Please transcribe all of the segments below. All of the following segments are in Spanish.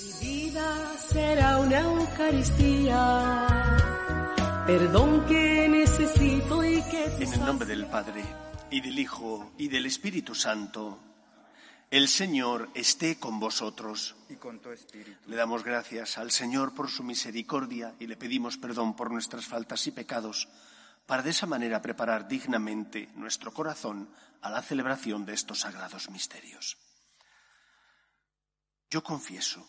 Mi vida será una Eucaristía, perdón que necesito y que En el nombre del Padre, y del Hijo, y del Espíritu Santo, el Señor esté con vosotros. y con tu espíritu. Le damos gracias al Señor por su misericordia y le pedimos perdón por nuestras faltas y pecados, para de esa manera preparar dignamente nuestro corazón a la celebración de estos sagrados misterios. Yo confieso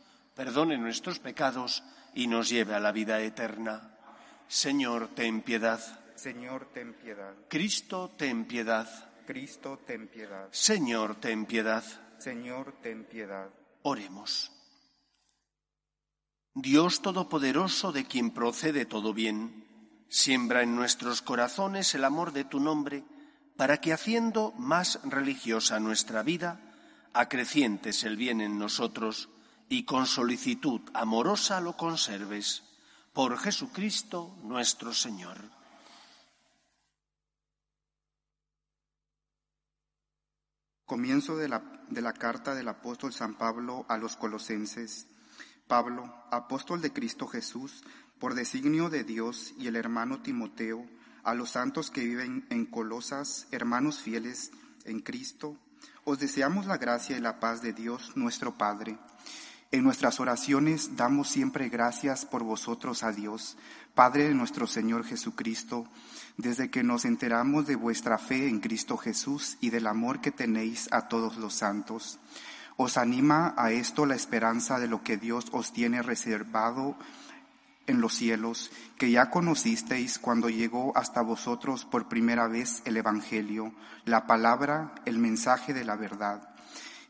perdone nuestros pecados y nos lleve a la vida eterna. Señor, ten piedad. Señor, ten piedad. Cristo, ten piedad. Cristo, ten piedad. Señor, ten piedad. Señor, ten piedad. Oremos. Dios Todopoderoso, de quien procede todo bien, siembra en nuestros corazones el amor de tu nombre, para que haciendo más religiosa nuestra vida, acrecientes el bien en nosotros y con solicitud amorosa lo conserves. Por Jesucristo nuestro Señor. Comienzo de la, de la carta del apóstol San Pablo a los colosenses. Pablo, apóstol de Cristo Jesús, por designio de Dios y el hermano Timoteo, a los santos que viven en Colosas, hermanos fieles en Cristo, os deseamos la gracia y la paz de Dios nuestro Padre. En nuestras oraciones damos siempre gracias por vosotros a Dios, Padre de nuestro Señor Jesucristo, desde que nos enteramos de vuestra fe en Cristo Jesús y del amor que tenéis a todos los santos. Os anima a esto la esperanza de lo que Dios os tiene reservado en los cielos, que ya conocisteis cuando llegó hasta vosotros por primera vez el Evangelio, la palabra, el mensaje de la verdad.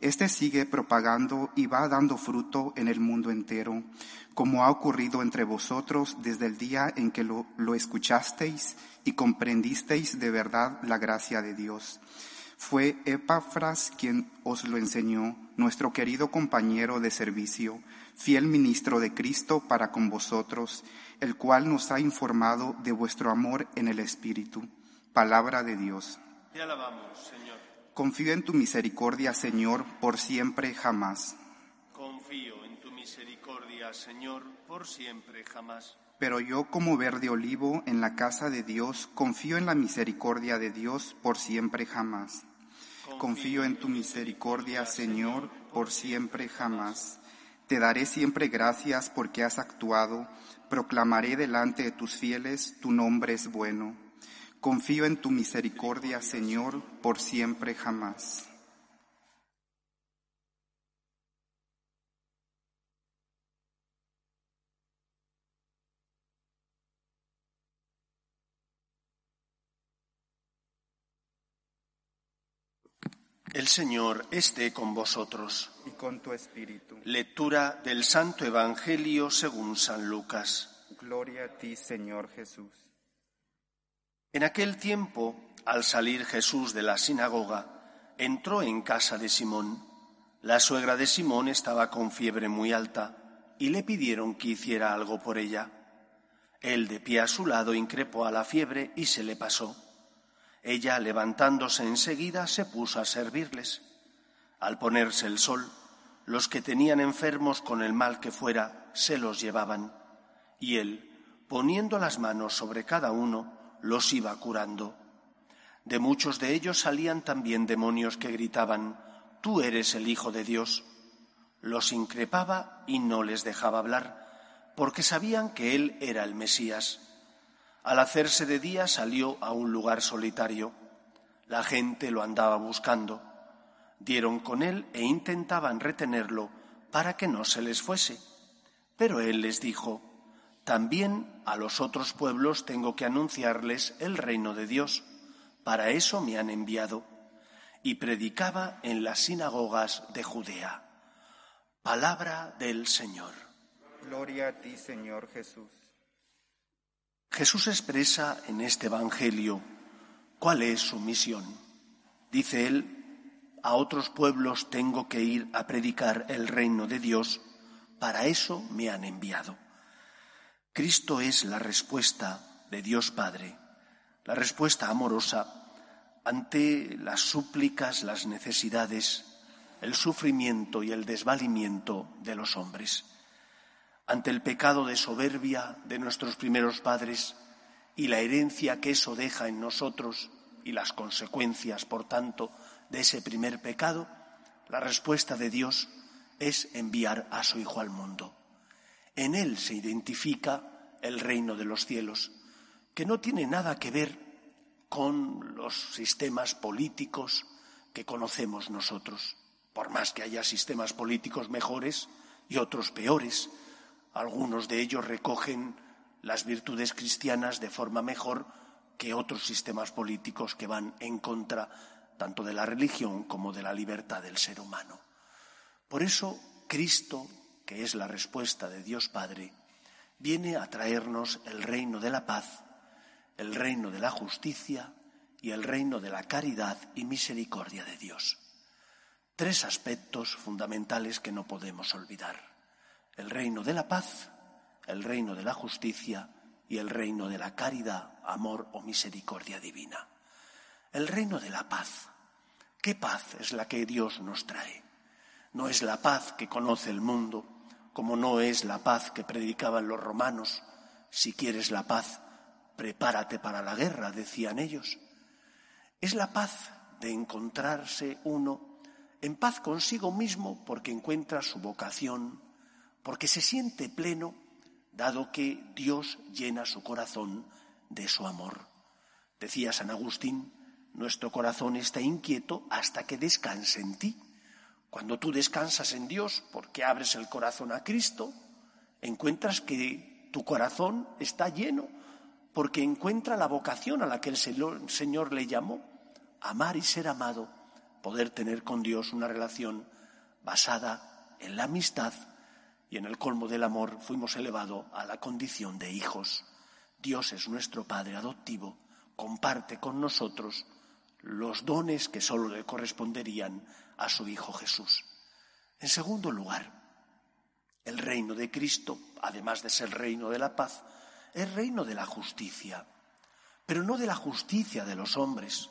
Este sigue propagando y va dando fruto en el mundo entero, como ha ocurrido entre vosotros desde el día en que lo, escuchasteis y comprendisteis de verdad la gracia de Dios. Fue Epafras quien os lo enseñó, nuestro querido compañero de servicio, fiel ministro de Cristo para con vosotros, el cual nos ha informado de vuestro amor en el Espíritu. Palabra de Dios. Te alabamos, Señor. Confío en tu misericordia, Señor, por siempre jamás. Confío en tu misericordia, Señor, por siempre jamás. Pero yo como verde olivo en la casa de Dios, confío en la misericordia de Dios por siempre jamás. Confío en tu misericordia, Señor, por siempre jamás. Te daré siempre gracias porque has actuado, proclamaré delante de tus fieles, tu nombre es bueno. Confío en tu misericordia, Señor, por siempre jamás. El Señor esté con vosotros. Y con tu espíritu. Lectura del Santo Evangelio según San Lucas. Gloria a ti, Señor Jesús. En aquel tiempo, al salir Jesús de la sinagoga, entró en casa de Simón. La suegra de Simón estaba con fiebre muy alta y le pidieron que hiciera algo por ella. Él de pie a su lado increpó a la fiebre y se le pasó. Ella, levantándose enseguida, se puso a servirles. Al ponerse el sol, los que tenían enfermos con el mal que fuera, se los llevaban, y él, poniendo las manos sobre cada uno, los iba curando. De muchos de ellos salían también demonios que gritaban, Tú eres el Hijo de Dios. Los increpaba y no les dejaba hablar, porque sabían que él era el Mesías. Al hacerse de día salió a un lugar solitario. La gente lo andaba buscando. Dieron con él e intentaban retenerlo para que no se les fuese. Pero él les dijo, también a los otros pueblos tengo que anunciarles el reino de Dios. Para eso me han enviado. Y predicaba en las sinagogas de Judea. Palabra del Señor. Gloria a ti, Señor Jesús. Jesús expresa en este Evangelio cuál es su misión. Dice él, a otros pueblos tengo que ir a predicar el reino de Dios, para eso me han enviado. Cristo es la respuesta de Dios Padre, la respuesta amorosa ante las súplicas, las necesidades, el sufrimiento y el desvalimiento de los hombres, ante el pecado de soberbia de nuestros primeros padres y la herencia que eso deja en nosotros y las consecuencias, por tanto, de ese primer pecado, la respuesta de Dios es enviar a su Hijo al mundo. En Él se identifica el reino de los cielos, que no tiene nada que ver con los sistemas políticos que conocemos nosotros, por más que haya sistemas políticos mejores y otros peores. Algunos de ellos recogen las virtudes cristianas de forma mejor que otros sistemas políticos que van en contra tanto de la religión como de la libertad del ser humano. Por eso, Cristo, que es la respuesta de Dios Padre, viene a traernos el reino de la paz, el reino de la justicia y el reino de la caridad y misericordia de Dios. Tres aspectos fundamentales que no podemos olvidar. El reino de la paz, el reino de la justicia y el reino de la caridad, amor o misericordia divina. El reino de la paz. ¿Qué paz es la que Dios nos trae? No es la paz que conoce el mundo, como no es la paz que predicaban los romanos. Si quieres la paz, prepárate para la guerra, decían ellos. Es la paz de encontrarse uno en paz consigo mismo porque encuentra su vocación, porque se siente pleno, dado que Dios llena su corazón de su amor. Decía San Agustín, nuestro corazón está inquieto hasta que descanse en ti. Cuando tú descansas en Dios, porque abres el corazón a Cristo, encuentras que tu corazón está lleno, porque encuentra la vocación a la que el Señor le llamó, amar y ser amado, poder tener con Dios una relación basada en la amistad y en el colmo del amor fuimos elevados a la condición de hijos. Dios es nuestro Padre adoptivo, comparte con nosotros los dones que sólo le corresponderían a su Hijo Jesús. En segundo lugar, el reino de Cristo, además de ser reino de la paz, es reino de la justicia, pero no de la justicia de los hombres,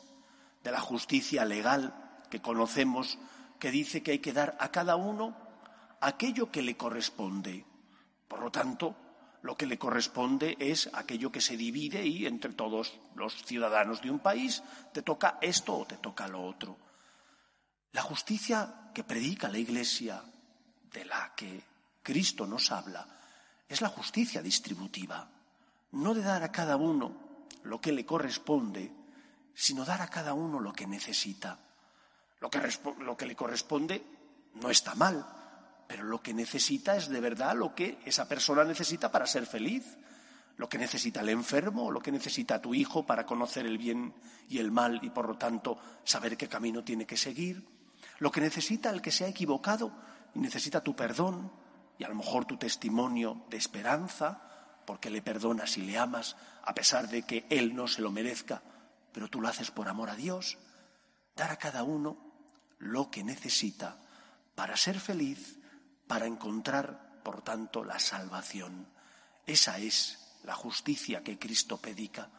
de la justicia legal que conocemos, que dice que hay que dar a cada uno aquello que le corresponde. Por lo tanto, lo que le corresponde es aquello que se divide y entre todos los ciudadanos de un país te toca esto o te toca lo otro. La justicia que predica la Iglesia, de la que Cristo nos habla, es la justicia distributiva, no de dar a cada uno lo que le corresponde, sino dar a cada uno lo que necesita. Lo que, le corresponde no está mal, pero lo que necesita es de verdad lo que esa persona necesita para ser feliz, lo que necesita el enfermo, lo que necesita tu hijo para conocer el bien y el mal y por lo tanto saber qué camino tiene que seguir lo que necesita el que se ha equivocado y necesita tu perdón y a lo mejor tu testimonio de esperanza, porque le perdonas y le amas, a pesar de que él no se lo merezca, pero tú lo haces por amor a Dios. Dar a cada uno lo que necesita para ser feliz, para encontrar, por tanto, la salvación. Esa es la justicia que Cristo predica,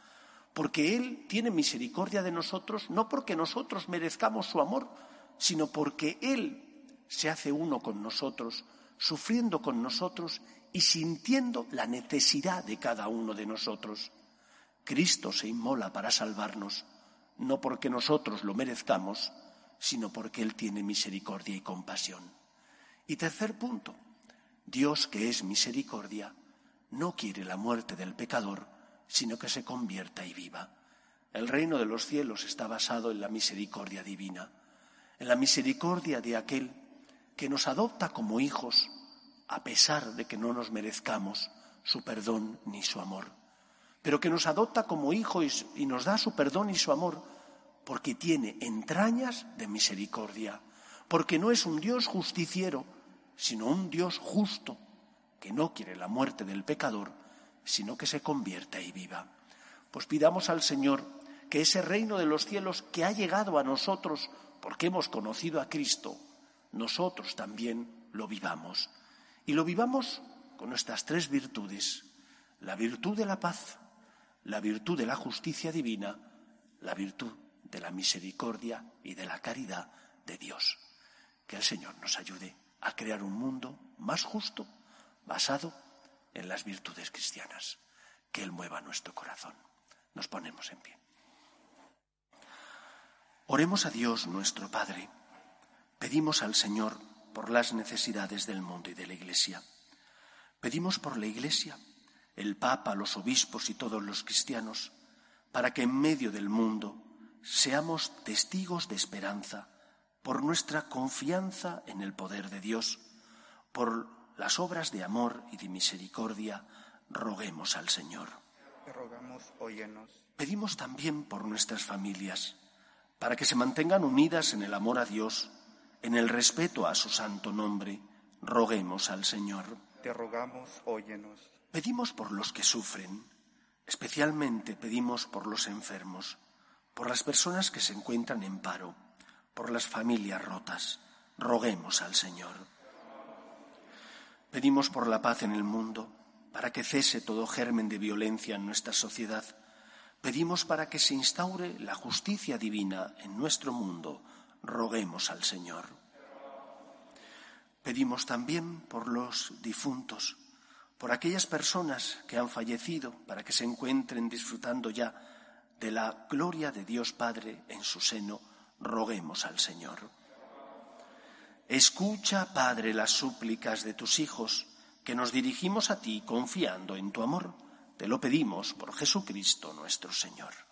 porque Él tiene misericordia de nosotros, no porque nosotros merezcamos su amor, sino porque Él se hace uno con nosotros, sufriendo con nosotros y sintiendo la necesidad de cada uno de nosotros. Cristo se inmola para salvarnos, no porque nosotros lo merezcamos, sino porque Él tiene misericordia y compasión. Y tercer punto, Dios que es misericordia, no quiere la muerte del pecador, sino que se convierta y viva. El reino de los cielos está basado en la misericordia divina en la misericordia de aquel que nos adopta como hijos a pesar de que no nos merezcamos su perdón ni su amor, pero que nos adopta como hijos y nos da su perdón y su amor porque tiene entrañas de misericordia, porque no es un Dios justiciero, sino un Dios justo, que no quiere la muerte del pecador, sino que se convierta y viva. Pues pidamos al Señor que ese reino de los cielos que ha llegado a nosotros porque hemos conocido a Cristo, nosotros también lo vivamos. Y lo vivamos con nuestras tres virtudes. La virtud de la paz, la virtud de la justicia divina, la virtud de la misericordia y de la caridad de Dios. Que el Señor nos ayude a crear un mundo más justo, basado en las virtudes cristianas. Que Él mueva nuestro corazón. Nos ponemos en pie. Oremos a Dios nuestro Padre. Pedimos al Señor por las necesidades del mundo y de la Iglesia. Pedimos por la Iglesia, el Papa, los obispos y todos los cristianos, para que en medio del mundo seamos testigos de esperanza por nuestra confianza en el poder de Dios, por las obras de amor y de misericordia, roguemos al Señor. rogamos, óyenos. Pedimos también por nuestras familias, para que se mantengan unidas en el amor a Dios, en el respeto a su santo nombre, roguemos al Señor. Te rogamos, óyenos. Pedimos por los que sufren, especialmente pedimos por los enfermos, por las personas que se encuentran en paro, por las familias rotas, roguemos al Señor. Pedimos por la paz en el mundo, para que cese todo germen de violencia en nuestra sociedad. Pedimos para que se instaure la justicia divina en nuestro mundo, roguemos al Señor. Pedimos también por los difuntos, por aquellas personas que han fallecido, para que se encuentren disfrutando ya de la gloria de Dios Padre en su seno, roguemos al Señor. Escucha, Padre, las súplicas de tus hijos, que nos dirigimos a ti confiando en tu amor. Te lo pedimos por Jesucristo nuestro Señor.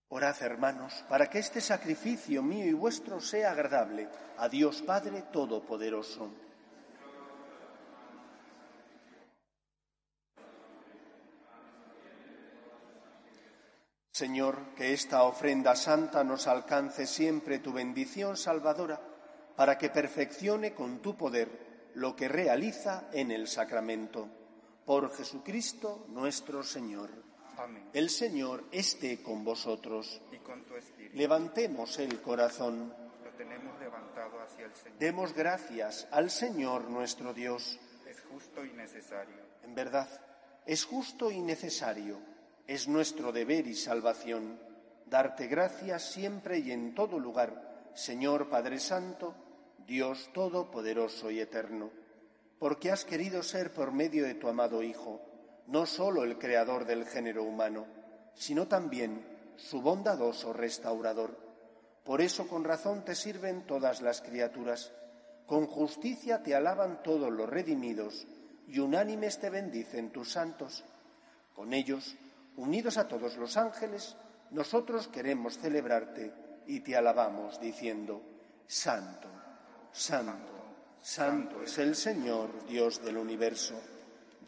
Orad, hermanos, para que este sacrificio mío y vuestro sea agradable a Dios Padre Todopoderoso. Señor, que esta ofrenda santa nos alcance siempre tu bendición salvadora, para que perfeccione con tu poder lo que realiza en el sacramento. Por Jesucristo nuestro Señor. Amén. El Señor esté con vosotros. Y con tu espíritu Levantemos el corazón. lo tenemos levantado hacia el Señor. Demos gracias al Señor nuestro Dios. Es justo y necesario. En verdad, es justo y necesario, es nuestro deber y salvación, darte gracias siempre y en todo lugar, Señor Padre Santo, Dios Todopoderoso y Eterno, porque has querido ser por medio de tu amado Hijo, no solo el creador del género humano, sino también su bondadoso restaurador. Por eso con razón te sirven todas las criaturas, con justicia te alaban todos los redimidos, y unánimes te bendicen tus santos. Con ellos, unidos a todos los ángeles, nosotros queremos celebrarte y te alabamos diciendo, Santo, Santo, Santo es el Señor, Dios del universo.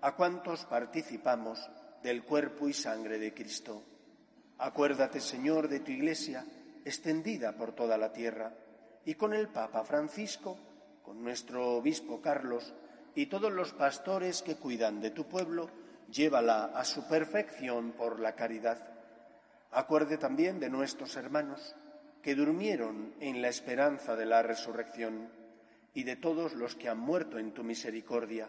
a cuantos participamos del cuerpo y sangre de Cristo. Acuérdate, Señor, de tu Iglesia, extendida por toda la tierra, y con el Papa Francisco, con nuestro Obispo Carlos y todos los pastores que cuidan de tu pueblo, llévala a su perfección por la caridad. Acuerde también de nuestros hermanos que durmieron en la esperanza de la resurrección y de todos los que han muerto en tu misericordia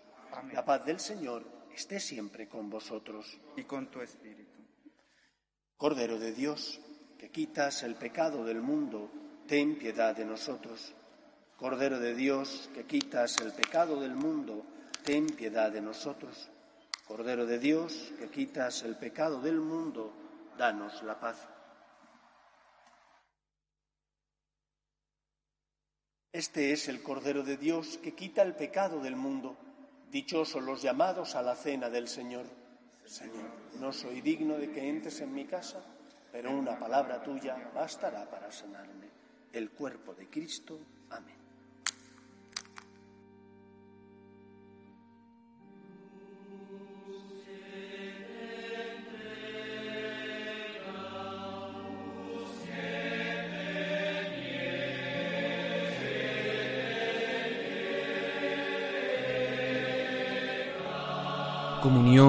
la paz del Señor esté siempre con vosotros. Y con tu espíritu. Cordero de Dios, que quitas el pecado del mundo, ten piedad de nosotros. Cordero de Dios, que quitas el pecado del mundo, ten piedad de nosotros. Cordero de Dios, que quitas el pecado del mundo, danos la paz. Este es el Cordero de Dios que quita el pecado del mundo. Dichosos los llamados a la cena del Señor. Señor, no soy digno de que entres en mi casa, pero una palabra tuya bastará para sanarme. El cuerpo de Cristo. Amén.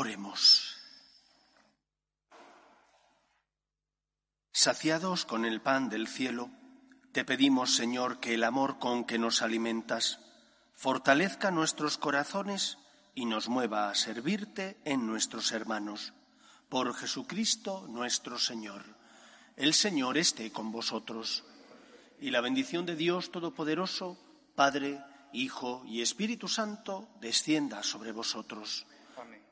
Oremos. Saciados con el pan del cielo, te pedimos, Señor, que el amor con que nos alimentas fortalezca nuestros corazones y nos mueva a servirte en nuestros hermanos. Por Jesucristo nuestro Señor. El Señor esté con vosotros. Y la bendición de Dios Todopoderoso, Padre, Hijo y Espíritu Santo, descienda sobre vosotros